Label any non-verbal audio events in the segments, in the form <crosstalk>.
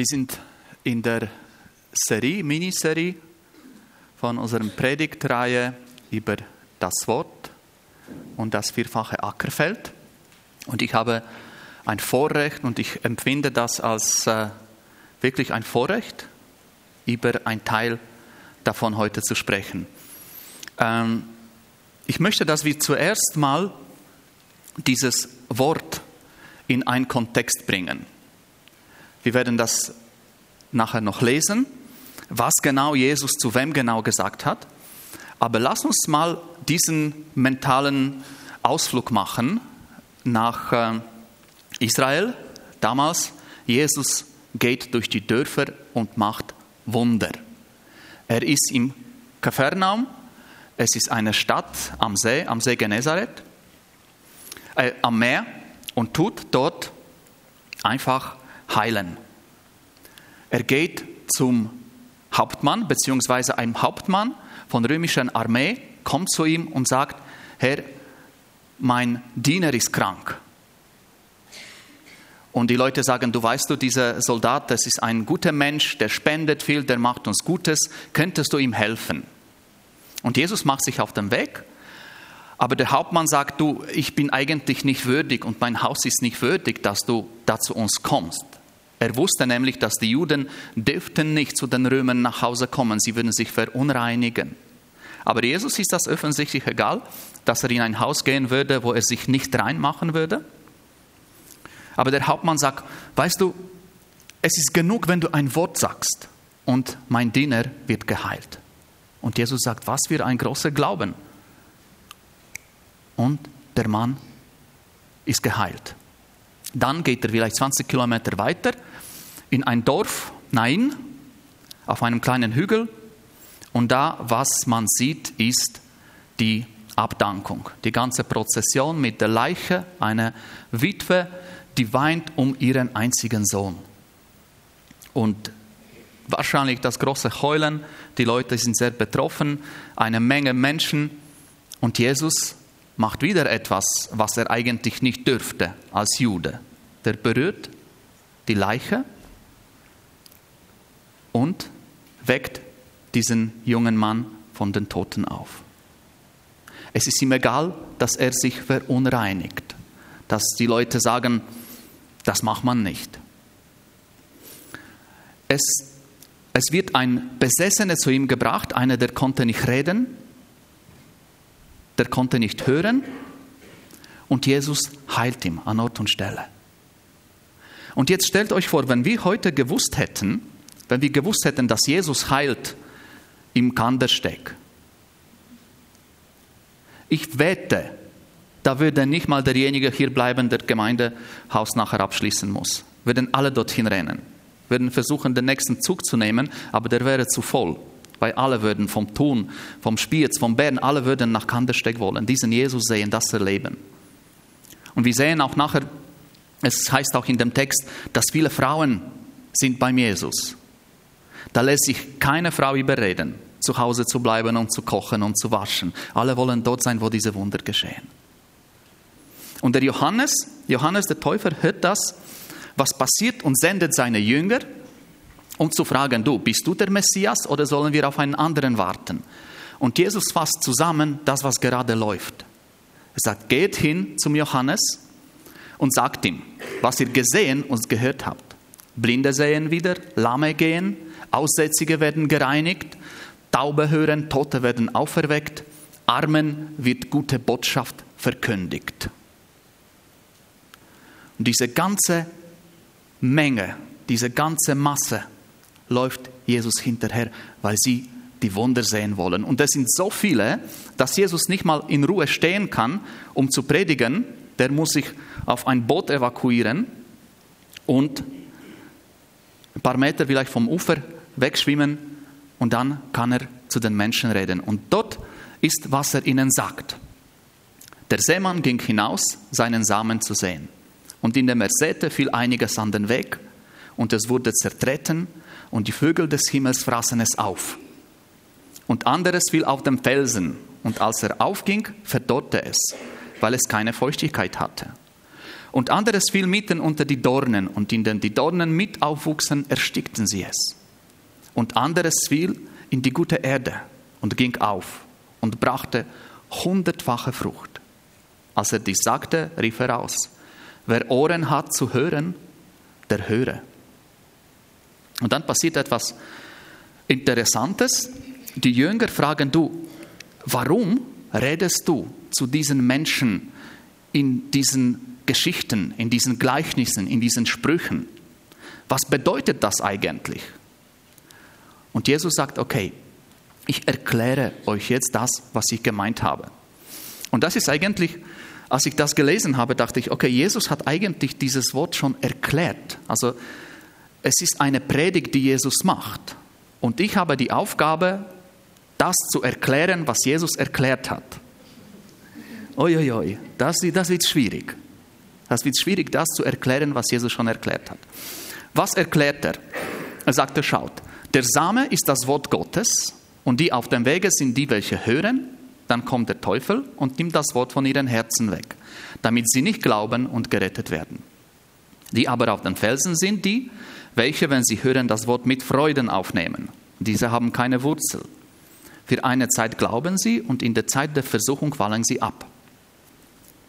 Wir sind in der Serie, Miniserie von unserer Predigtreihe über das Wort und das vierfache Ackerfeld. Und ich habe ein Vorrecht und ich empfinde das als äh, wirklich ein Vorrecht, über ein Teil davon heute zu sprechen. Ähm, ich möchte, dass wir zuerst mal dieses Wort in einen Kontext bringen. Wir werden das nachher noch lesen, was genau Jesus zu wem genau gesagt hat. Aber lass uns mal diesen mentalen Ausflug machen nach äh, Israel. Damals, Jesus geht durch die Dörfer und macht Wunder. Er ist im Kapernaum. Es ist eine Stadt am See, am See Genezareth, äh, am Meer und tut dort einfach heilen. Er geht zum Hauptmann, beziehungsweise einem Hauptmann von der römischen Armee, kommt zu ihm und sagt, Herr, mein Diener ist krank. Und die Leute sagen, du weißt du, dieser Soldat, das ist ein guter Mensch, der spendet viel, der macht uns Gutes, könntest du ihm helfen? Und Jesus macht sich auf den Weg aber der Hauptmann sagt, du, ich bin eigentlich nicht würdig und mein Haus ist nicht würdig, dass du da zu uns kommst. Er wusste nämlich, dass die Juden dürften nicht zu den Römern nach Hause kommen, sie würden sich verunreinigen. Aber Jesus ist das offensichtlich egal, dass er in ein Haus gehen würde, wo er sich nicht reinmachen würde. Aber der Hauptmann sagt, weißt du, es ist genug, wenn du ein Wort sagst und mein Diener wird geheilt. Und Jesus sagt, was für ein großer Glauben und der Mann ist geheilt. Dann geht er vielleicht 20 Kilometer weiter in ein Dorf, Nain, auf einem kleinen Hügel. Und da, was man sieht, ist die Abdankung. Die ganze Prozession mit der Leiche, eine Witwe, die weint um ihren einzigen Sohn. Und wahrscheinlich das große Heulen, die Leute sind sehr betroffen, eine Menge Menschen. Und Jesus macht wieder etwas, was er eigentlich nicht dürfte als Jude. Der berührt die Leiche und weckt diesen jungen Mann von den Toten auf. Es ist ihm egal, dass er sich verunreinigt, dass die Leute sagen, das macht man nicht. Es, es wird ein Besessener zu ihm gebracht, einer, der konnte nicht reden, der konnte nicht hören und Jesus heilt ihn an Ort und Stelle. Und jetzt stellt euch vor, wenn wir heute gewusst hätten, wenn wir gewusst hätten, dass Jesus heilt im Kandersteg, ich wette, da würde nicht mal derjenige hier bleiben, der Gemeindehaus nachher abschließen muss. Würden alle dorthin rennen, würden versuchen, den nächsten Zug zu nehmen, aber der wäre zu voll weil alle würden vom Thun, vom Spiez, vom Bären, alle würden nach Kandersteg wollen, diesen Jesus sehen, das erleben. Und wir sehen auch nachher, es heißt auch in dem Text, dass viele Frauen sind beim Jesus. Da lässt sich keine Frau überreden, zu Hause zu bleiben und zu kochen und zu waschen. Alle wollen dort sein, wo diese Wunder geschehen. Und der Johannes, Johannes der Täufer, hört das, was passiert und sendet seine Jünger um zu fragen, du, bist du der Messias oder sollen wir auf einen anderen warten? Und Jesus fasst zusammen das, was gerade läuft. Er sagt, geht hin zum Johannes und sagt ihm, was ihr gesehen und gehört habt. Blinde sehen wieder, Lahme gehen, Aussätzige werden gereinigt, Taube hören, Tote werden auferweckt, Armen wird gute Botschaft verkündigt. Und diese ganze Menge, diese ganze Masse läuft Jesus hinterher, weil sie die Wunder sehen wollen. Und es sind so viele, dass Jesus nicht mal in Ruhe stehen kann, um zu predigen. Der muss sich auf ein Boot evakuieren und ein paar Meter vielleicht vom Ufer wegschwimmen und dann kann er zu den Menschen reden. Und dort ist, was er ihnen sagt. Der Seemann ging hinaus, seinen Samen zu sehen. Und indem er säte, fiel einiges an den Weg und es wurde zertreten und die Vögel des Himmels fraßen es auf. Und anderes fiel auf dem Felsen, und als er aufging, verdorrte es, weil es keine Feuchtigkeit hatte. Und anderes fiel mitten unter die Dornen, und in den die Dornen mit aufwuchsen, erstickten sie es. Und anderes fiel in die gute Erde und ging auf und brachte hundertfache Frucht. Als er dies sagte, rief er aus, wer Ohren hat zu hören, der höre. Und dann passiert etwas Interessantes. Die Jünger fragen du, warum redest du zu diesen Menschen in diesen Geschichten, in diesen Gleichnissen, in diesen Sprüchen? Was bedeutet das eigentlich? Und Jesus sagt, okay, ich erkläre euch jetzt das, was ich gemeint habe. Und das ist eigentlich, als ich das gelesen habe, dachte ich, okay, Jesus hat eigentlich dieses Wort schon erklärt. Also es ist eine Predigt, die Jesus macht. Und ich habe die Aufgabe, das zu erklären, was Jesus erklärt hat. Uiuiui, das, das wird schwierig. Das wird schwierig, das zu erklären, was Jesus schon erklärt hat. Was erklärt er? Er sagte, schaut, der Same ist das Wort Gottes und die auf dem Wege sind die, welche hören. Dann kommt der Teufel und nimmt das Wort von ihren Herzen weg, damit sie nicht glauben und gerettet werden. Die aber auf den Felsen sind die, welche, wenn sie hören, das Wort mit Freuden aufnehmen. Diese haben keine Wurzel. Für eine Zeit glauben sie und in der Zeit der Versuchung fallen sie ab.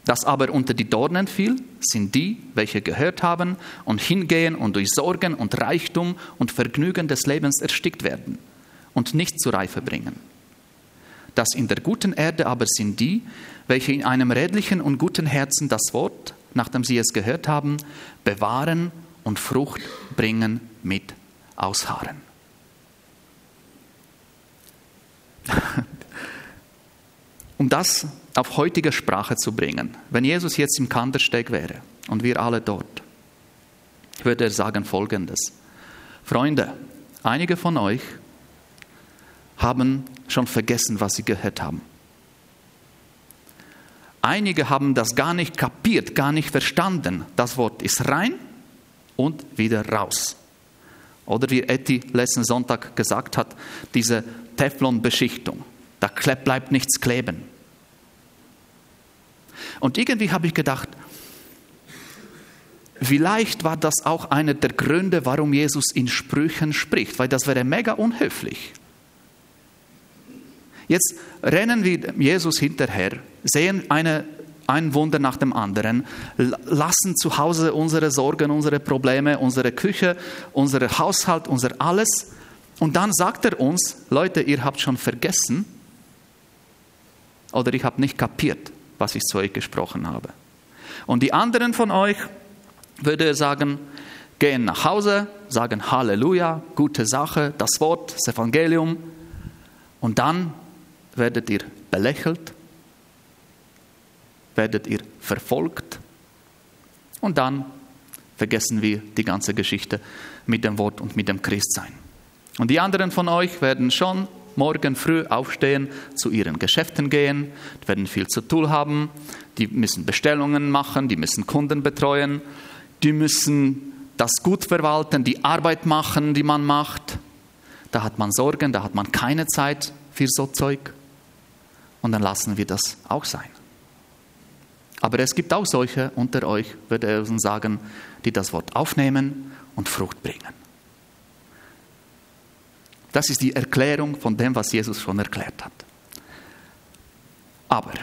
Das aber unter die Dornen fiel, sind die, welche gehört haben und hingehen und durch Sorgen und Reichtum und Vergnügen des Lebens erstickt werden und nicht zur Reife bringen. Das in der guten Erde aber sind die, welche in einem redlichen und guten Herzen das Wort, nachdem sie es gehört haben, bewahren und Frucht bringen mit Ausharren. <laughs> um das auf heutige Sprache zu bringen. Wenn Jesus jetzt im Kandersteg wäre und wir alle dort, würde er sagen Folgendes. Freunde, einige von euch haben schon vergessen, was sie gehört haben. Einige haben das gar nicht kapiert, gar nicht verstanden. Das Wort ist rein und wieder raus. Oder wie Etty letzten Sonntag gesagt hat, diese Teflon-Beschichtung. Da bleibt nichts kleben. Und irgendwie habe ich gedacht, vielleicht war das auch einer der Gründe, warum Jesus in Sprüchen spricht, weil das wäre mega unhöflich. Jetzt rennen wir Jesus hinterher, sehen eine, ein Wunder nach dem anderen, lassen zu Hause unsere Sorgen, unsere Probleme, unsere Küche, unser Haushalt, unser alles. Und dann sagt er uns, Leute, ihr habt schon vergessen oder ich habe nicht kapiert, was ich zu euch gesprochen habe. Und die anderen von euch, würde er sagen, gehen nach Hause, sagen Halleluja, gute Sache, das Wort, das Evangelium. Und dann werdet ihr belächelt, werdet ihr verfolgt. Und dann vergessen wir die ganze Geschichte mit dem Wort und mit dem Christsein. Und die anderen von euch werden schon morgen früh aufstehen, zu ihren Geschäften gehen, werden viel zu tun haben, die müssen Bestellungen machen, die müssen Kunden betreuen, die müssen das gut verwalten, die Arbeit machen, die man macht. Da hat man Sorgen, da hat man keine Zeit für so Zeug. Und dann lassen wir das auch sein. Aber es gibt auch solche unter euch, würde ich sagen, die das Wort aufnehmen und Frucht bringen. Das ist die Erklärung von dem, was Jesus schon erklärt hat. Aber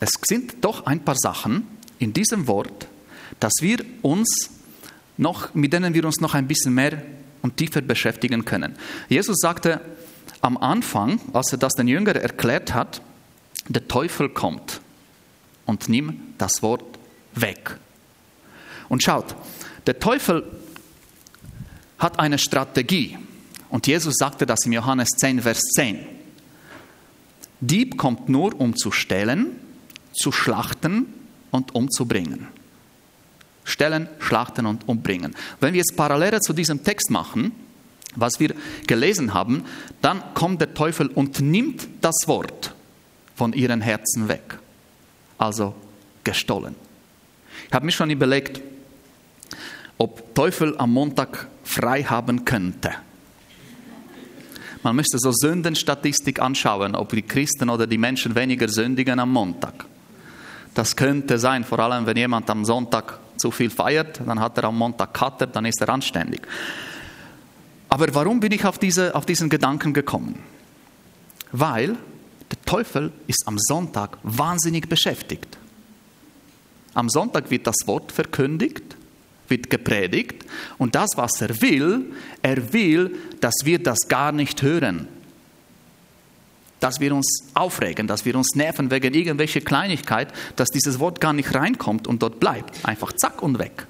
es sind doch ein paar Sachen in diesem Wort, dass wir uns noch, mit denen wir uns noch ein bisschen mehr und tiefer beschäftigen können. Jesus sagte am Anfang, als er das den Jüngern erklärt hat, der Teufel kommt und nimmt das Wort weg. Und schaut, der Teufel hat eine Strategie. Und Jesus sagte das im Johannes 10, Vers 10. Dieb kommt nur, um zu stellen, zu schlachten und umzubringen. Stellen, schlachten und umbringen. Wenn wir jetzt Parallele zu diesem Text machen, was wir gelesen haben, dann kommt der Teufel und nimmt das Wort von ihren Herzen weg. Also gestohlen. Ich habe mir schon überlegt, ob Teufel am Montag frei haben könnte. Man müsste so Sündenstatistik anschauen, ob die Christen oder die Menschen weniger sündigen am Montag. Das könnte sein, vor allem wenn jemand am Sonntag zu viel feiert, dann hat er am Montag Kater, dann ist er anständig. Aber warum bin ich auf, diese, auf diesen Gedanken gekommen? Weil der Teufel ist am Sonntag wahnsinnig beschäftigt. Am Sonntag wird das Wort verkündigt, wird gepredigt und das, was er will, er will, dass wir das gar nicht hören. Dass wir uns aufregen, dass wir uns nerven wegen irgendwelcher Kleinigkeit, dass dieses Wort gar nicht reinkommt und dort bleibt. Einfach zack und weg.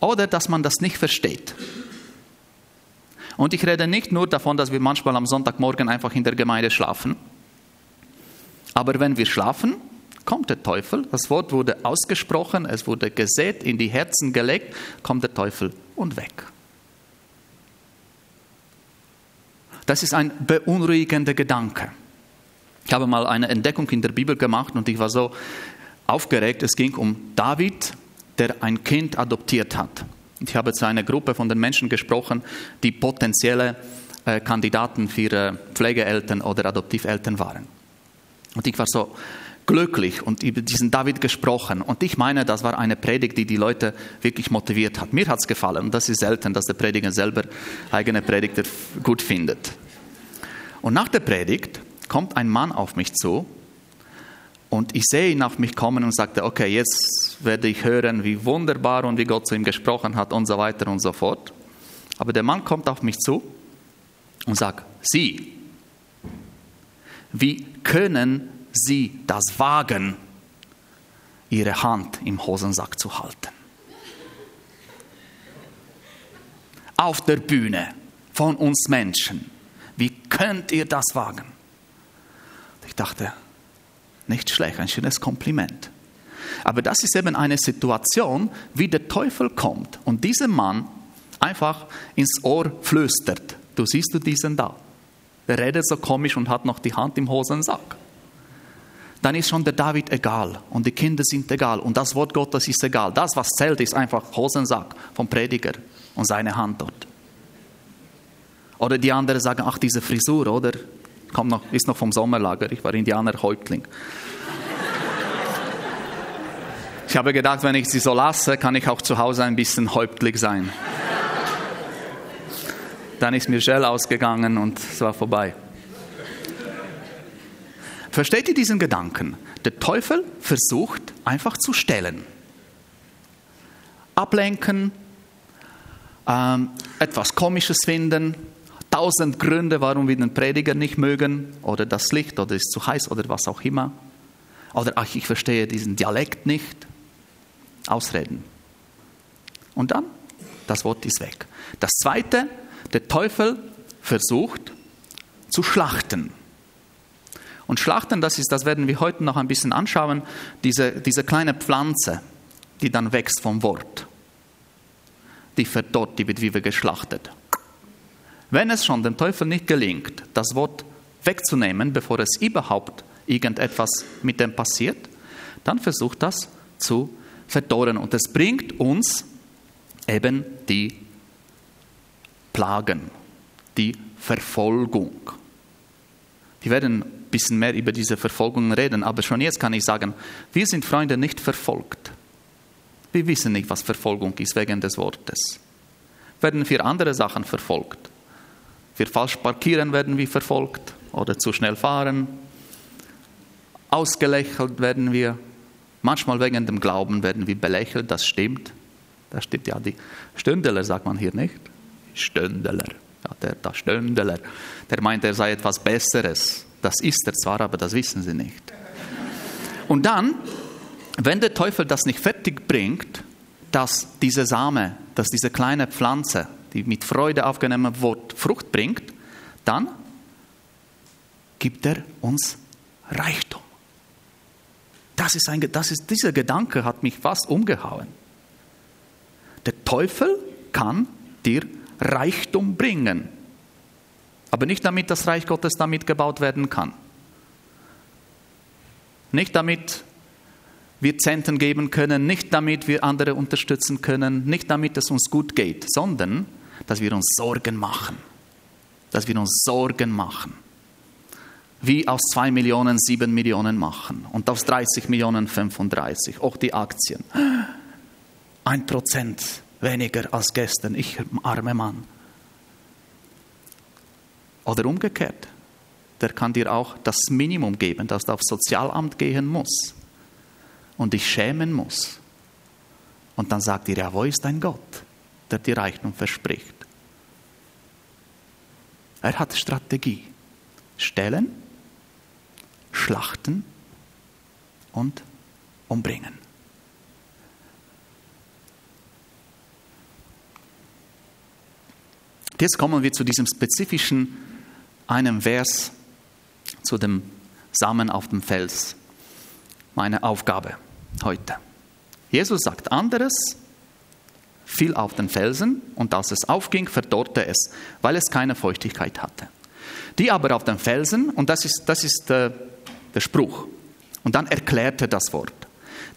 Oder dass man das nicht versteht. Und ich rede nicht nur davon, dass wir manchmal am Sonntagmorgen einfach in der Gemeinde schlafen. Aber wenn wir schlafen, kommt der Teufel. Das Wort wurde ausgesprochen, es wurde gesät, in die Herzen gelegt, kommt der Teufel und weg. Das ist ein beunruhigender Gedanke. Ich habe mal eine Entdeckung in der Bibel gemacht und ich war so aufgeregt. Es ging um David, der ein Kind adoptiert hat. Ich habe zu einer Gruppe von den Menschen gesprochen, die potenzielle äh, Kandidaten für äh, Pflegeeltern oder Adoptiveltern waren. Und ich war so glücklich und über diesen David gesprochen. Und ich meine, das war eine Predigt, die die Leute wirklich motiviert hat. Mir hat es gefallen. Und das ist selten, dass der Prediger selber eigene Predigter gut findet. Und nach der Predigt kommt ein Mann auf mich zu und ich sehe ihn auf mich kommen und sagte, okay, jetzt werde ich hören, wie wunderbar und wie Gott zu ihm gesprochen hat und so weiter und so fort. Aber der Mann kommt auf mich zu und sagt, Sie, wie können Sie das wagen, Ihre Hand im Hosensack zu halten? Auf der Bühne von uns Menschen. Wie könnt ihr das wagen? Ich dachte, nicht schlecht, ein schönes Kompliment. Aber das ist eben eine Situation, wie der Teufel kommt und diesem Mann einfach ins Ohr flüstert. Du siehst du diesen da. Der redet so komisch und hat noch die Hand im Hosensack. Dann ist schon der David egal und die Kinder sind egal und das Wort Gottes ist egal. Das, was zählt, ist einfach Hosensack vom Prediger und seine Hand dort. Oder die anderen sagen, ach, diese Frisur, oder? Kommt noch, ist noch vom Sommerlager, ich war Indianerhäuptling. Ich habe gedacht, wenn ich sie so lasse, kann ich auch zu Hause ein bisschen häuptlich sein. Dann ist mir Gel ausgegangen und es war vorbei. Versteht ihr diesen Gedanken? Der Teufel versucht einfach zu stellen. Ablenken, ähm, etwas Komisches finden, tausend Gründe, warum wir den Prediger nicht mögen oder das Licht oder ist zu heiß oder was auch immer. Oder ach, ich verstehe diesen Dialekt nicht. Ausreden. Und dann, das Wort ist weg. Das Zweite, der Teufel versucht zu schlachten. Und Schlachten, das ist, das werden wir heute noch ein bisschen anschauen, diese, diese kleine Pflanze, die dann wächst vom Wort. Die verdorrt, die wird wie geschlachtet. Wenn es schon dem Teufel nicht gelingt, das Wort wegzunehmen, bevor es überhaupt irgendetwas mit dem passiert, dann versucht das zu verdorren. Und es bringt uns eben die Plagen, die Verfolgung. Wir werden ein bisschen mehr über diese Verfolgung reden, aber schon jetzt kann ich sagen, wir sind Freunde nicht verfolgt. Wir wissen nicht, was Verfolgung ist wegen des Wortes. Werden für andere Sachen verfolgt. Für falsch parkieren werden wir verfolgt oder zu schnell fahren. Ausgelächelt werden wir. Manchmal wegen dem Glauben werden wir belächelt, das stimmt. Das stimmt ja, die Stündeler sagt man hier nicht. Stündeler, ja, der, der Stündeler, der meint, er sei etwas Besseres. Das ist er zwar, aber das wissen sie nicht. Und dann, wenn der Teufel das nicht fertig bringt, dass diese Same, dass diese kleine Pflanze die mit Freude aufgenommen wird, Frucht bringt, dann gibt er uns Reichtum. Das ist ein, das ist, dieser Gedanke hat mich fast umgehauen. Der Teufel kann dir Reichtum bringen, aber nicht damit das Reich Gottes damit gebaut werden kann. Nicht damit wir Zenten geben können, nicht damit wir andere unterstützen können, nicht damit es uns gut geht, sondern dass wir uns Sorgen machen. Dass wir uns Sorgen machen. wie aus 2 Millionen 7 Millionen machen und aus 30 Millionen 35, auch die Aktien. Ein Prozent weniger als gestern, ich arme Mann. Oder umgekehrt, der kann dir auch das Minimum geben, dass du aufs Sozialamt gehen musst und dich schämen musst. Und dann sagt dir, ja, wo ist dein Gott, der dir Reichtum verspricht? Er hat Strategie. Stellen, schlachten und umbringen. Jetzt kommen wir zu diesem spezifischen einem Vers, zu dem Samen auf dem Fels. Meine Aufgabe heute. Jesus sagt anderes, fiel auf den Felsen und als es aufging, verdorrte es, weil es keine Feuchtigkeit hatte. Die aber auf den Felsen, und das ist, das ist der, äh, der Spruch, und dann erklärt er das Wort.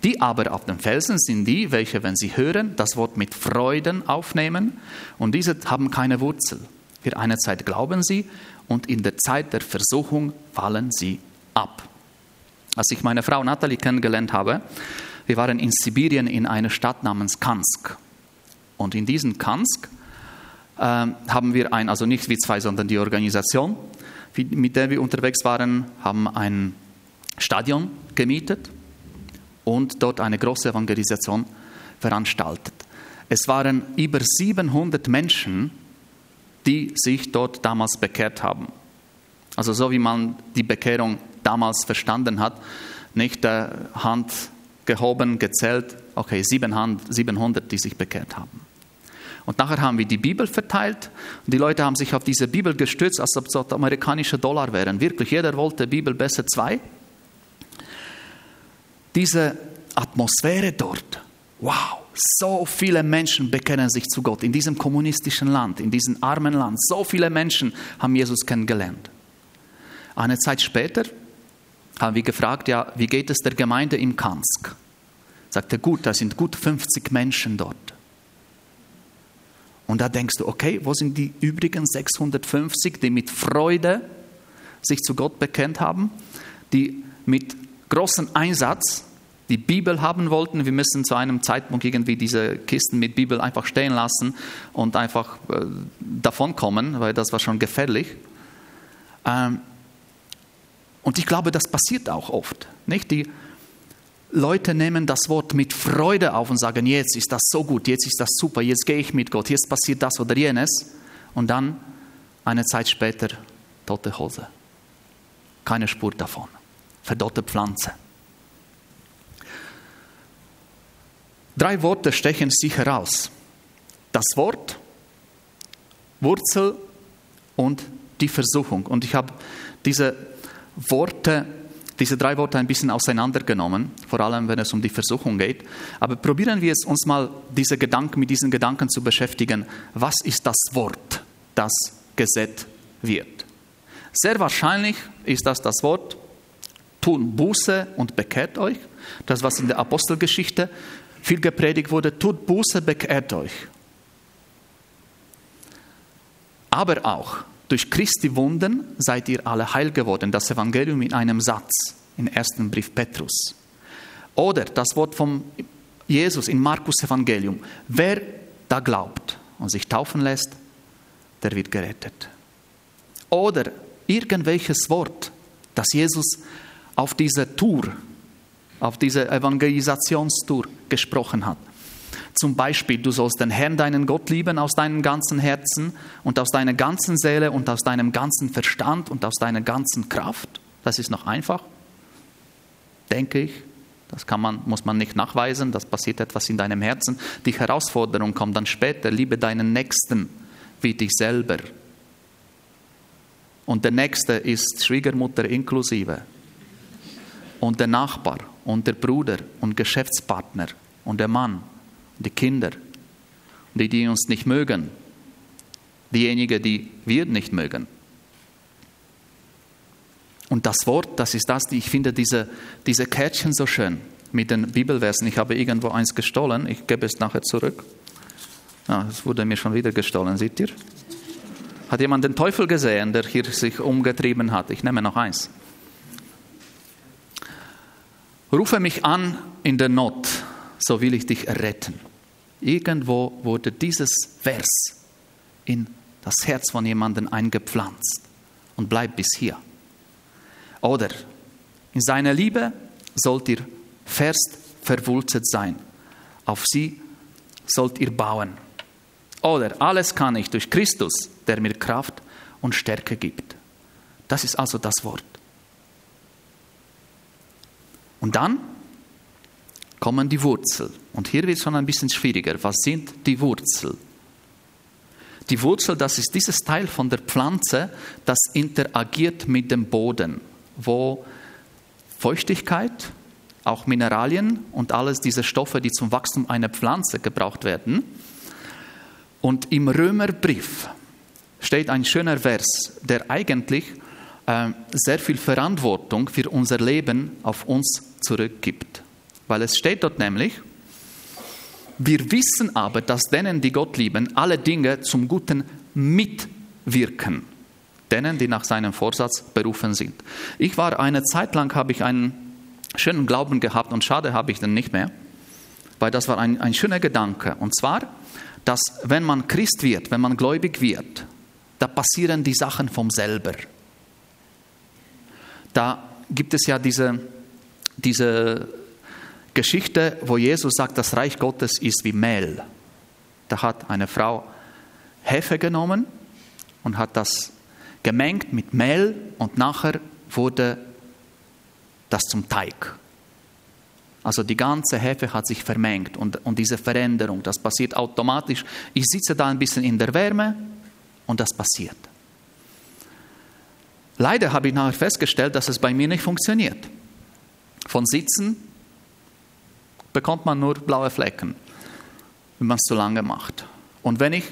Die aber auf den Felsen sind die, welche, wenn sie hören, das Wort mit Freuden aufnehmen, und diese haben keine Wurzel. Für eine Zeit glauben sie, und in der Zeit der Versuchung fallen sie ab. Als ich meine Frau Natalie kennengelernt habe, wir waren in Sibirien in einer Stadt namens Kansk. Und in diesem Kansk äh, haben wir ein, also nicht wir zwei, sondern die Organisation, mit der wir unterwegs waren, haben ein Stadion gemietet und dort eine große Evangelisation veranstaltet. Es waren über 700 Menschen, die sich dort damals bekehrt haben. Also so wie man die Bekehrung damals verstanden hat, nicht der Hand gehoben, gezählt, okay, 700, die sich bekehrt haben. Und nachher haben wir die Bibel verteilt und die Leute haben sich auf diese Bibel gestützt, als ob es amerikanische Dollar wären. Wirklich, jeder wollte Bibel besser zwei. Diese Atmosphäre dort, wow, so viele Menschen bekennen sich zu Gott in diesem kommunistischen Land, in diesem armen Land. So viele Menschen haben Jesus kennengelernt. Eine Zeit später haben wir gefragt, ja, wie geht es der Gemeinde in Kansk? Sagte gut, da sind gut 50 Menschen dort. Und da denkst du, okay, wo sind die übrigen 650, die mit Freude sich zu Gott bekennt haben, die mit großem Einsatz die Bibel haben wollten. Wir müssen zu einem Zeitpunkt irgendwie diese Kisten mit Bibel einfach stehen lassen und einfach äh, davonkommen, weil das war schon gefährlich. Ähm, und ich glaube, das passiert auch oft. Nicht? Die, Leute nehmen das Wort mit Freude auf und sagen, jetzt ist das so gut, jetzt ist das super, jetzt gehe ich mit Gott, jetzt passiert das oder jenes. Und dann eine Zeit später tote Hose. Keine Spur davon. Verdorrte Pflanze. Drei Worte stechen sich heraus. Das Wort, Wurzel und die Versuchung. Und ich habe diese Worte diese drei Worte ein bisschen auseinandergenommen, vor allem wenn es um die Versuchung geht. Aber probieren wir es uns mal diese Gedanken, mit diesen Gedanken zu beschäftigen. Was ist das Wort, das gesät wird? Sehr wahrscheinlich ist das das Wort, tun Buße und bekehrt euch. Das, was in der Apostelgeschichte viel gepredigt wurde, tut Buße, bekehrt euch. Aber auch durch Christi Wunden seid ihr alle heil geworden. Das Evangelium in einem Satz im ersten Brief Petrus. Oder das Wort von Jesus in Markus Evangelium. Wer da glaubt und sich taufen lässt, der wird gerettet. Oder irgendwelches Wort, das Jesus auf dieser Tour, auf dieser Evangelisationstour gesprochen hat. Zum Beispiel, du sollst den Herrn, deinen Gott lieben aus deinem ganzen Herzen und aus deiner ganzen Seele und aus deinem ganzen Verstand und aus deiner ganzen Kraft. Das ist noch einfach, denke ich. Das kann man, muss man nicht nachweisen, das passiert etwas in deinem Herzen. Die Herausforderung kommt dann später, liebe deinen Nächsten wie dich selber. Und der Nächste ist Schwiegermutter inklusive. Und der Nachbar und der Bruder und Geschäftspartner und der Mann die Kinder, die, die uns nicht mögen, diejenigen, die wir nicht mögen. Und das Wort, das ist das, ich finde diese, diese Kärtchen so schön mit den Bibelversen. Ich habe irgendwo eins gestohlen, ich gebe es nachher zurück. Ah, es wurde mir schon wieder gestohlen, seht ihr? Hat jemand den Teufel gesehen, der hier sich umgetrieben hat? Ich nehme noch eins. Rufe mich an in der Not, so will ich dich erretten. Irgendwo wurde dieses Vers in das Herz von jemandem eingepflanzt und bleibt bis hier. Oder in seiner Liebe sollt ihr fest verwurzelt sein. Auf sie sollt ihr bauen. Oder alles kann ich durch Christus, der mir Kraft und Stärke gibt. Das ist also das Wort. Und dann kommen die Wurzeln. Und hier wird es schon ein bisschen schwieriger. Was sind die Wurzeln? Die Wurzel, das ist dieses Teil von der Pflanze, das interagiert mit dem Boden, wo Feuchtigkeit, auch Mineralien und alles diese Stoffe, die zum Wachstum einer Pflanze gebraucht werden. Und im Römerbrief steht ein schöner Vers, der eigentlich äh, sehr viel Verantwortung für unser Leben auf uns zurückgibt. Weil es steht dort nämlich, wir wissen aber, dass denen, die Gott lieben, alle Dinge zum Guten mitwirken. Denen, die nach seinem Vorsatz berufen sind. Ich war eine Zeit lang, habe ich einen schönen Glauben gehabt und schade habe ich den nicht mehr, weil das war ein, ein schöner Gedanke. Und zwar, dass wenn man Christ wird, wenn man gläubig wird, da passieren die Sachen vom selber. Da gibt es ja diese, diese Geschichte, wo Jesus sagt, das Reich Gottes ist wie Mehl. Da hat eine Frau Hefe genommen und hat das gemengt mit Mehl und nachher wurde das zum Teig. Also die ganze Hefe hat sich vermengt und, und diese Veränderung, das passiert automatisch. Ich sitze da ein bisschen in der Wärme und das passiert. Leider habe ich nachher festgestellt, dass es bei mir nicht funktioniert. Von Sitzen bekommt man nur blaue Flecken, wenn man es zu lange macht. Und wenn ich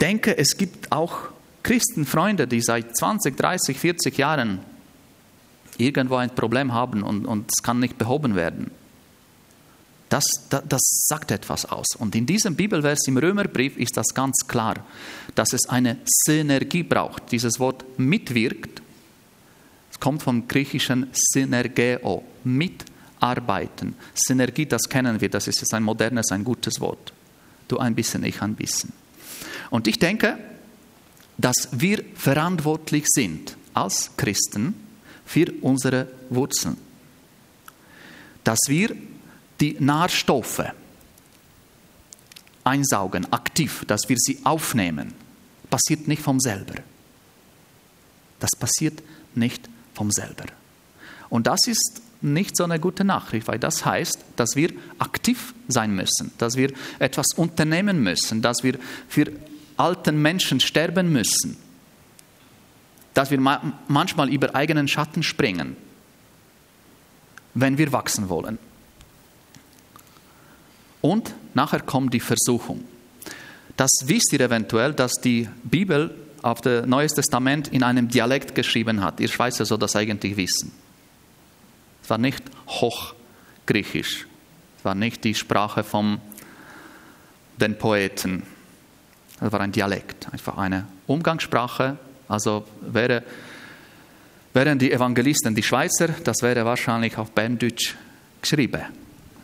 denke, es gibt auch Christenfreunde, die seit 20, 30, 40 Jahren irgendwo ein Problem haben und, und es kann nicht behoben werden. Das, das, das, sagt etwas aus. Und in diesem Bibelvers im Römerbrief ist das ganz klar, dass es eine Synergie braucht. Dieses Wort mitwirkt, kommt vom griechischen Synergeo, mitarbeiten. Synergie, das kennen wir, das ist jetzt ein modernes, ein gutes Wort. Du ein bisschen, ich ein bisschen. Und ich denke, dass wir verantwortlich sind als Christen für unsere Wurzeln. Dass wir die Nährstoffe einsaugen, aktiv, dass wir sie aufnehmen, passiert nicht vom selber. Das passiert nicht vom selber. Und das ist nicht so eine gute Nachricht, weil das heißt, dass wir aktiv sein müssen, dass wir etwas unternehmen müssen, dass wir für alten Menschen sterben müssen, dass wir manchmal über eigenen Schatten springen, wenn wir wachsen wollen. Und nachher kommt die Versuchung. Das wisst ihr eventuell, dass die Bibel auf das Neue Testament in einem Dialekt geschrieben hat. Ihr Schweizer soll das eigentlich wissen. Es war nicht Hochgriechisch. Es war nicht die Sprache von den Poeten. Es war ein Dialekt, einfach eine Umgangssprache. Also wäre, wären die Evangelisten die Schweizer, das wäre wahrscheinlich auf Berndeutsch geschrieben.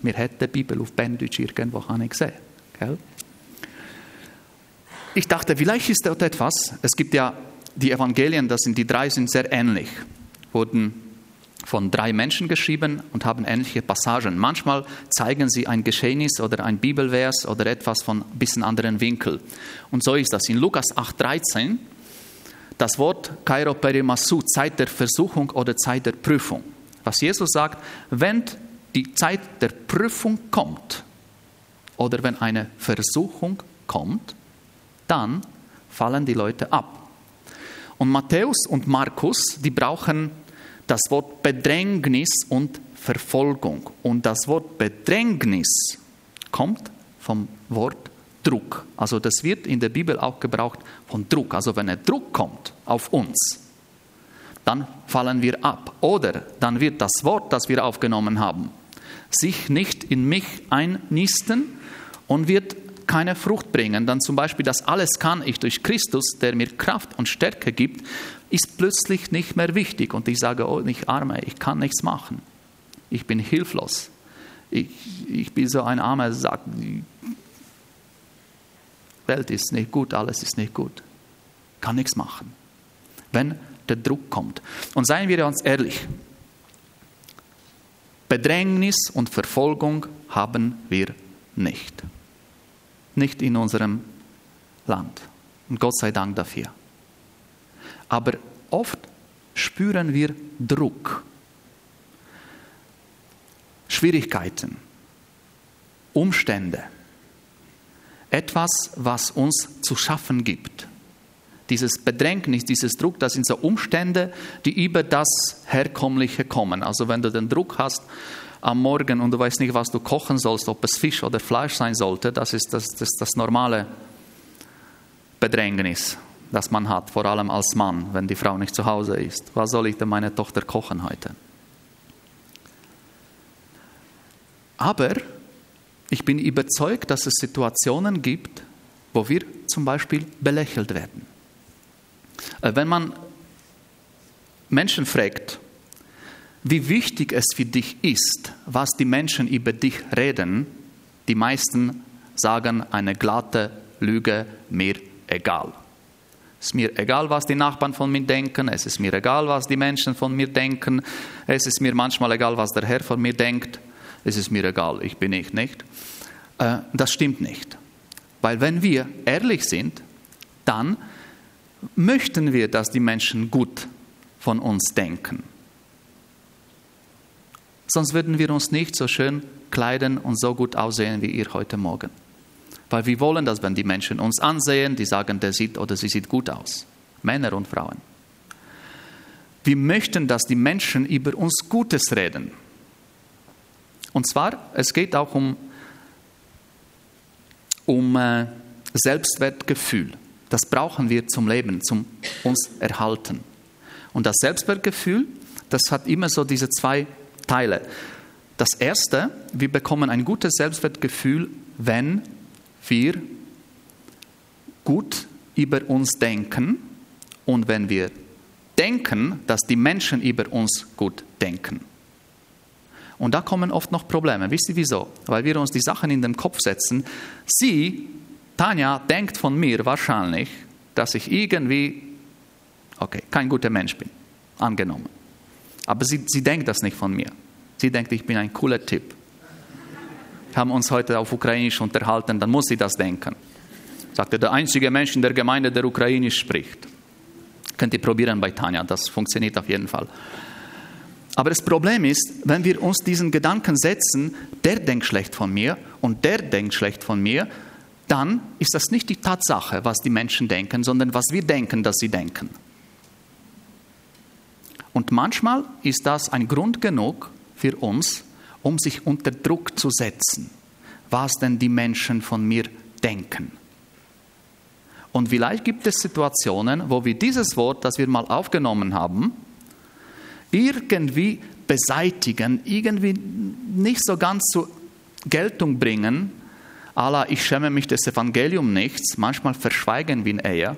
Wir hätten die Bibel auf Berndeutsch irgendwo gesehen. Gell? Ich dachte, vielleicht ist dort etwas. Es gibt ja die Evangelien, das sind die drei, sind sehr ähnlich. Wurden von drei Menschen geschrieben und haben ähnliche Passagen. Manchmal zeigen sie ein Geschehnis oder ein Bibelvers oder etwas von ein bisschen anderen Winkel. Und so ist das. In Lukas 8,13 das Wort Kairoperimasu, Zeit der Versuchung oder Zeit der Prüfung. Was Jesus sagt, wenn die Zeit der Prüfung kommt oder wenn eine Versuchung kommt, dann fallen die Leute ab. Und Matthäus und Markus, die brauchen das Wort Bedrängnis und Verfolgung. Und das Wort Bedrängnis kommt vom Wort Druck. Also das wird in der Bibel auch gebraucht von Druck. Also wenn ein Druck kommt auf uns, dann fallen wir ab. Oder dann wird das Wort, das wir aufgenommen haben, sich nicht in mich einnisten und wird keine Frucht bringen. Dann zum Beispiel, das alles kann ich durch Christus, der mir Kraft und Stärke gibt, ist plötzlich nicht mehr wichtig. Und ich sage, oh, ich arme, ich kann nichts machen. Ich bin hilflos. Ich, ich bin so ein armer Sack. Welt ist nicht gut, alles ist nicht gut. Kann nichts machen. Wenn der Druck kommt. Und seien wir uns ehrlich, Bedrängnis und Verfolgung haben wir nicht. Nicht in unserem Land. Und Gott sei Dank dafür. Aber oft spüren wir Druck, Schwierigkeiten, Umstände, etwas, was uns zu schaffen gibt. Dieses Bedrängnis, dieses Druck, das sind so Umstände, die über das Herkömmliche kommen. Also wenn du den Druck hast am Morgen und du weißt nicht, was du kochen sollst, ob es Fisch oder Fleisch sein sollte, das ist das, das, das normale Bedrängnis, das man hat, vor allem als Mann, wenn die Frau nicht zu Hause ist. Was soll ich denn meiner Tochter kochen heute? Aber ich bin überzeugt, dass es Situationen gibt, wo wir zum Beispiel belächelt werden. Äh, wenn man Menschen fragt, wie wichtig es für dich ist, was die Menschen über dich reden, die meisten sagen eine glatte Lüge, mir egal. Es ist mir egal, was die Nachbarn von mir denken, es ist mir egal, was die Menschen von mir denken, es ist mir manchmal egal, was der Herr von mir denkt, es ist mir egal, ich bin ich nicht. Äh, das stimmt nicht. Weil wenn wir ehrlich sind, dann möchten wir, dass die Menschen gut von uns denken. Sonst würden wir uns nicht so schön kleiden und so gut aussehen wie ihr heute Morgen. Weil wir wollen, dass wenn die Menschen uns ansehen, die sagen, der sieht oder sie sieht gut aus. Männer und Frauen. Wir möchten, dass die Menschen über uns Gutes reden. Und zwar, es geht auch um, um äh, Selbstwertgefühl. Das brauchen wir zum Leben, zum uns erhalten. Und das Selbstwertgefühl, das hat immer so diese zwei Teile. Das erste, wir bekommen ein gutes Selbstwertgefühl, wenn wir gut über uns denken und wenn wir denken, dass die Menschen über uns gut denken. Und da kommen oft noch Probleme. Wisst ihr wieso? Weil wir uns die Sachen in den Kopf setzen. Sie, Tanja, denkt von mir wahrscheinlich, dass ich irgendwie, okay, kein guter Mensch bin. Angenommen. Aber sie, sie denkt das nicht von mir. Sie denkt, ich bin ein cooler Typ haben uns heute auf Ukrainisch unterhalten, dann muss sie das denken. Sagte der einzige Mensch in der Gemeinde, der Ukrainisch spricht. Könnt ihr probieren bei Tanja, das funktioniert auf jeden Fall. Aber das Problem ist, wenn wir uns diesen Gedanken setzen, der denkt schlecht von mir und der denkt schlecht von mir, dann ist das nicht die Tatsache, was die Menschen denken, sondern was wir denken, dass sie denken. Und manchmal ist das ein Grund genug für uns, um sich unter Druck zu setzen, was denn die Menschen von mir denken. Und vielleicht gibt es Situationen, wo wir dieses Wort, das wir mal aufgenommen haben, irgendwie beseitigen, irgendwie nicht so ganz zur Geltung bringen, Allah, ich schäme mich des Evangeliums nichts, manchmal verschweigen wir eher.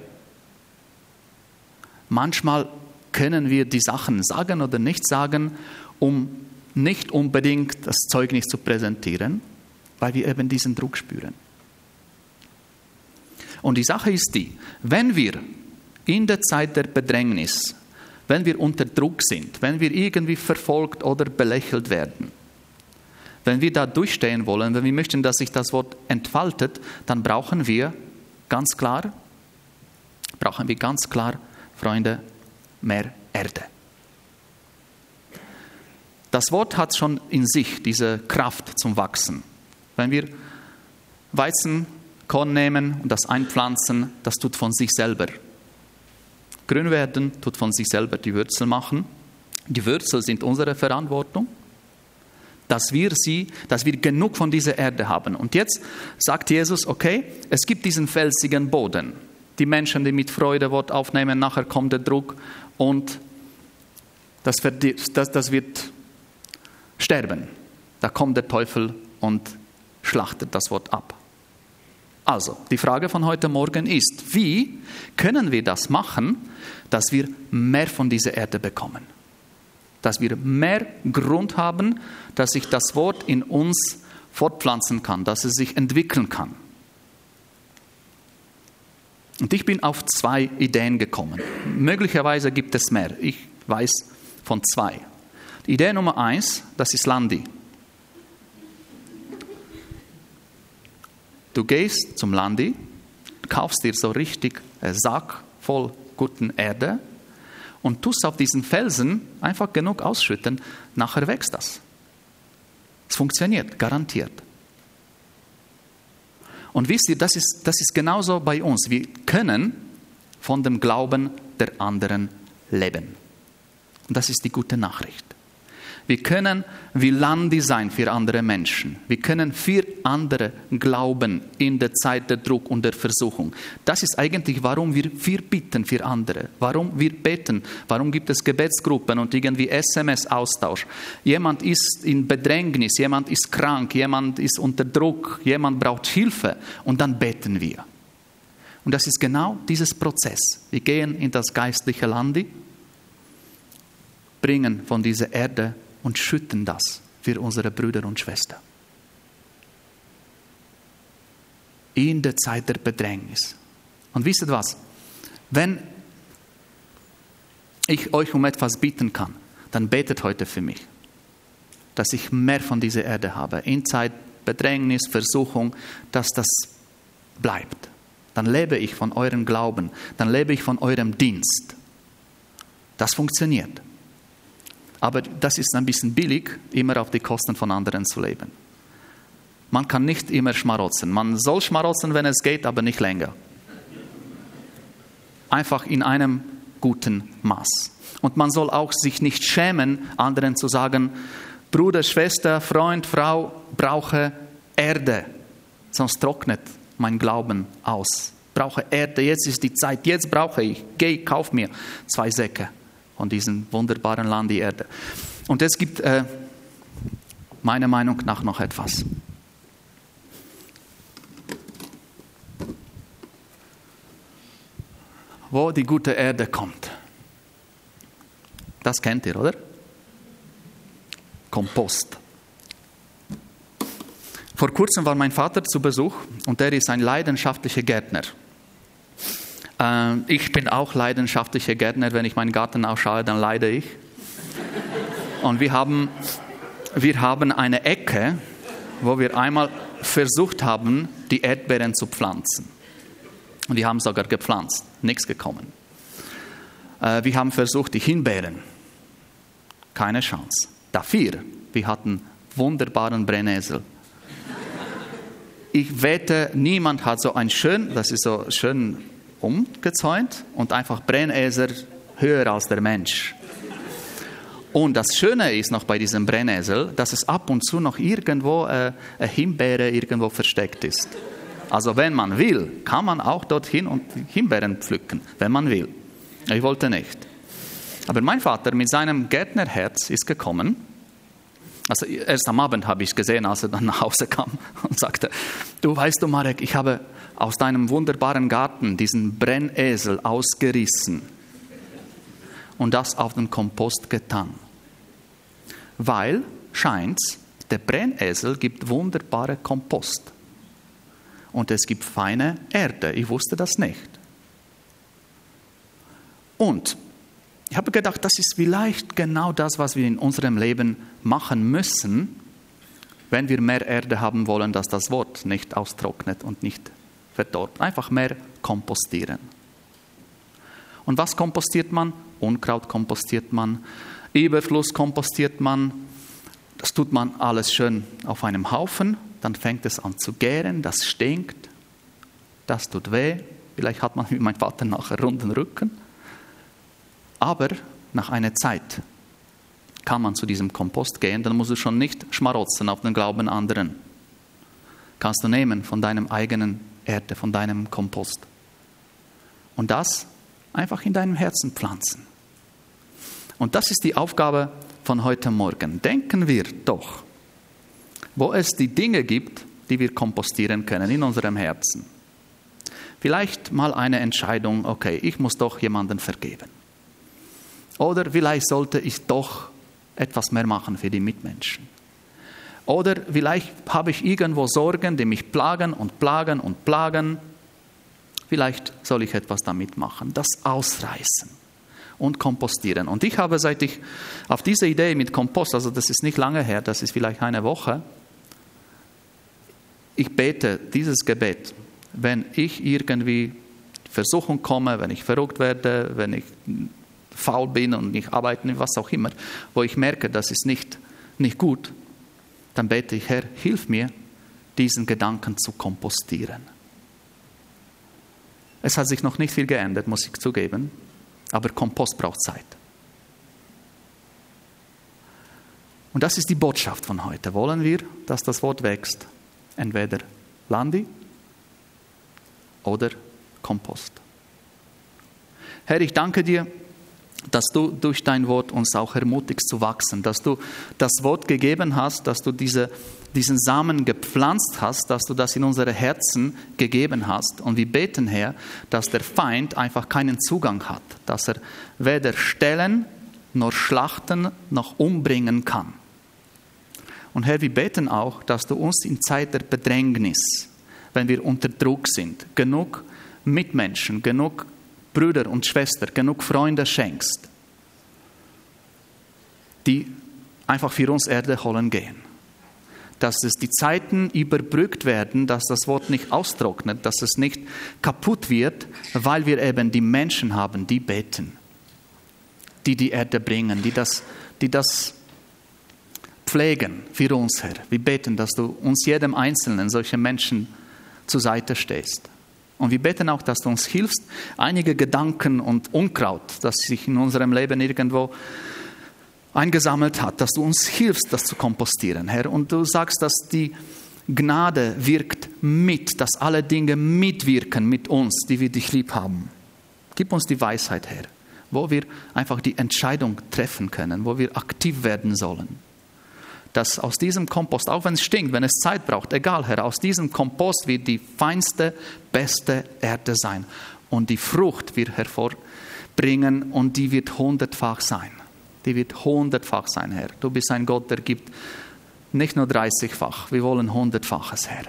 Manchmal können wir die Sachen sagen oder nicht sagen, um nicht unbedingt das Zeugnis zu präsentieren, weil wir eben diesen Druck spüren. Und die Sache ist die, wenn wir in der Zeit der Bedrängnis, wenn wir unter Druck sind, wenn wir irgendwie verfolgt oder belächelt werden, wenn wir da durchstehen wollen, wenn wir möchten, dass sich das Wort entfaltet, dann brauchen wir ganz klar, brauchen wir ganz klar, Freunde, mehr Erde. Das Wort hat schon in sich diese Kraft zum Wachsen. Wenn wir Weizenkorn nehmen und das einpflanzen, das tut von sich selber. Grün werden tut von sich selber die Wurzel machen. Die Wurzel sind unsere Verantwortung, dass wir sie, dass wir genug von dieser Erde haben. Und jetzt sagt Jesus, okay, es gibt diesen felsigen Boden. Die Menschen, die mit Freude Wort aufnehmen, nachher kommt der Druck und das, das, das wird sterben. Da kommt der Teufel und schlachtet das Wort ab. Also, die Frage von heute Morgen ist, wie können wir das machen, dass wir mehr von dieser Erde bekommen? dass wir mehr Grund haben, dass sich das Wort in uns fortpflanzen kann, dass es sich entwickeln kann. Und ich bin auf zwei Ideen gekommen. Möglicherweise gibt es mehr. Ich weiß von zwei. Die Idee Nummer eins, das ist Landi. Du gehst zum Landi, kaufst dir so richtig einen Sack voll guten Erde und tust auf diesen Felsen einfach genug ausschütten, nachher wächst das. Es funktioniert, garantiert. Und wisst ihr, das ist, das ist genauso bei uns. Wir können von dem Glauben der anderen leben. Und das ist die gute Nachricht. Wir können wie Landi sein für andere Menschen. Wir können für andere glauben in der Zeit der Druck und der Versuchung. Das ist eigentlich, warum wir, wir bitten für andere. Warum wir beten. Warum gibt es Gebetsgruppen und irgendwie SMS-Austausch. Jemand ist in Bedrängnis, jemand ist krank, jemand ist unter Druck, jemand braucht Hilfe und dann beten wir. Und das ist genau dieses Prozess. Wir gehen in das geistliche Landi, bringen von dieser Erde und schütten das für unsere Brüder und Schwestern. In der Zeit der Bedrängnis. Und wisst ihr was? Wenn ich euch um etwas bieten kann, dann betet heute für mich, dass ich mehr von dieser Erde habe. In Zeit Bedrängnis, Versuchung, dass das bleibt. Dann lebe ich von eurem Glauben, dann lebe ich von eurem Dienst. Das funktioniert. Aber das ist ein bisschen billig, immer auf die Kosten von anderen zu leben. Man kann nicht immer schmarotzen. Man soll schmarotzen, wenn es geht, aber nicht länger. Einfach in einem guten Maß. Und man soll auch sich nicht schämen, anderen zu sagen, Bruder, Schwester, Freund, Frau, brauche Erde, sonst trocknet mein Glauben aus. Brauche Erde, jetzt ist die Zeit, jetzt brauche ich. Geh, kauf mir zwei Säcke von diesem wunderbaren Land, die Erde. Und es gibt äh, meiner Meinung nach noch etwas. Wo die gute Erde kommt. Das kennt ihr, oder? Kompost. Vor kurzem war mein Vater zu Besuch und er ist ein leidenschaftlicher Gärtner. Ähm, ich bin auch leidenschaftlicher Gärtner. Wenn ich meinen Garten ausschaue, dann leide ich. Und wir haben, wir haben eine Ecke, wo wir einmal versucht haben, die Erdbeeren zu pflanzen. Und die haben sogar gepflanzt, nichts gekommen. Äh, wir haben versucht, die Himbeeren, keine Chance. Dafür, wir hatten wunderbaren Brennnessel. Ich wette, niemand hat so ein schön, das ist so schön umgezäunt und einfach Brennesel höher als der Mensch. Und das Schöne ist noch bei diesem Brennesel, dass es ab und zu noch irgendwo äh, eine Himbeere irgendwo versteckt ist. Also wenn man will, kann man auch dorthin und Himbeeren pflücken, wenn man will. Ich wollte nicht. Aber mein Vater mit seinem Gärtnerherz ist gekommen. Also erst am Abend habe ich gesehen, als er dann nach Hause kam und sagte, du weißt du Marek, ich habe aus deinem wunderbaren Garten diesen Brennesel ausgerissen und das auf den Kompost getan. Weil, scheint's, der Brennesel gibt wunderbare Kompost. Und es gibt feine Erde. Ich wusste das nicht. Und ich habe gedacht, das ist vielleicht genau das, was wir in unserem Leben machen müssen, wenn wir mehr Erde haben wollen, dass das Wort nicht austrocknet und nicht verdorrt. Einfach mehr kompostieren. Und was kompostiert man? Unkraut kompostiert man, Überfluss kompostiert man. Das tut man alles schön auf einem Haufen. Dann fängt es an zu gären, das stinkt, das tut weh. Vielleicht hat man wie mein Vater nachher runden Rücken. Aber nach einer Zeit kann man zu diesem Kompost gehen, dann musst du schon nicht schmarotzen auf den Glauben anderen. Kannst du nehmen von deinem eigenen Erde, von deinem Kompost. Und das einfach in deinem Herzen pflanzen. Und das ist die Aufgabe von heute Morgen. Denken wir doch, wo es die Dinge gibt, die wir kompostieren können in unserem Herzen. Vielleicht mal eine Entscheidung, okay, ich muss doch jemanden vergeben. Oder vielleicht sollte ich doch etwas mehr machen für die Mitmenschen. Oder vielleicht habe ich irgendwo Sorgen, die mich plagen und plagen und plagen. Vielleicht soll ich etwas damit machen, das ausreißen und kompostieren. Und ich habe, seit ich auf diese Idee mit Kompost, also das ist nicht lange her, das ist vielleicht eine Woche, ich bete dieses Gebet, wenn ich irgendwie Versuchung komme, wenn ich verrückt werde, wenn ich faul bin und nicht arbeiten, was auch immer, wo ich merke, das ist nicht, nicht gut, dann bete ich, Herr, hilf mir, diesen Gedanken zu kompostieren. Es hat sich noch nicht viel geändert, muss ich zugeben, aber Kompost braucht Zeit. Und das ist die Botschaft von heute. Wollen wir, dass das Wort wächst? Entweder Landi oder Kompost. Herr, ich danke dir, dass du durch dein Wort uns auch ermutigst zu wachsen, dass du das Wort gegeben hast, dass du diese, diesen Samen gepflanzt hast, dass du das in unsere Herzen gegeben hast. Und wir beten, Herr, dass der Feind einfach keinen Zugang hat, dass er weder stellen noch schlachten noch umbringen kann. Und Herr, wir beten auch, dass du uns in Zeit der Bedrängnis, wenn wir unter Druck sind, genug Mitmenschen, genug Brüder und Schwestern, genug Freunde schenkst, die einfach für uns Erde holen gehen. Dass es die Zeiten überbrückt werden, dass das Wort nicht austrocknet, dass es nicht kaputt wird, weil wir eben die Menschen haben, die beten, die die Erde bringen, die das, die das pflegen für uns, Herr. Wir beten, dass du uns jedem Einzelnen solche Menschen zur Seite stehst. Und wir beten auch, dass du uns hilfst, einige Gedanken und Unkraut, das sich in unserem Leben irgendwo eingesammelt hat, dass du uns hilfst, das zu kompostieren, Herr. Und du sagst, dass die Gnade wirkt mit, dass alle Dinge mitwirken mit uns, die wir dich lieb haben. Gib uns die Weisheit, Herr, wo wir einfach die Entscheidung treffen können, wo wir aktiv werden sollen dass aus diesem Kompost, auch wenn es stinkt, wenn es Zeit braucht, egal, Herr, aus diesem Kompost wird die feinste, beste Erde sein. Und die Frucht wird hervorbringen und die wird hundertfach sein. Die wird hundertfach sein, Herr. Du bist ein Gott, der gibt nicht nur dreißigfach, wir wollen hundertfaches, Herr.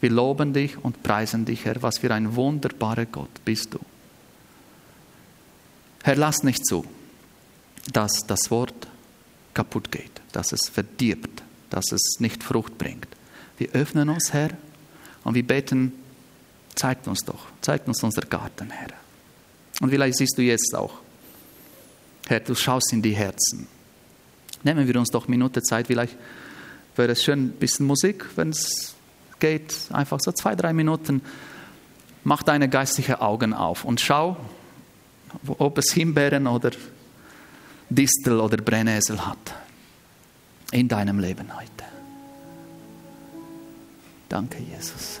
Wir loben dich und preisen dich, Herr, was für ein wunderbarer Gott bist du. Herr, lass nicht zu, dass das Wort kaputt geht, dass es verdirbt, dass es nicht Frucht bringt. Wir öffnen uns, Herr, und wir beten, zeigt uns doch, zeigt uns unser Garten, Herr. Und vielleicht siehst du jetzt auch, Herr, du schaust in die Herzen. Nehmen wir uns doch Minute Zeit, vielleicht wäre es schön, ein bisschen Musik, wenn es geht, einfach so zwei, drei Minuten. Mach deine geistlichen Augen auf und schau, ob es Himbeeren oder Distel oder Brennnessel hat in deinem Leben heute. Danke, Jesus.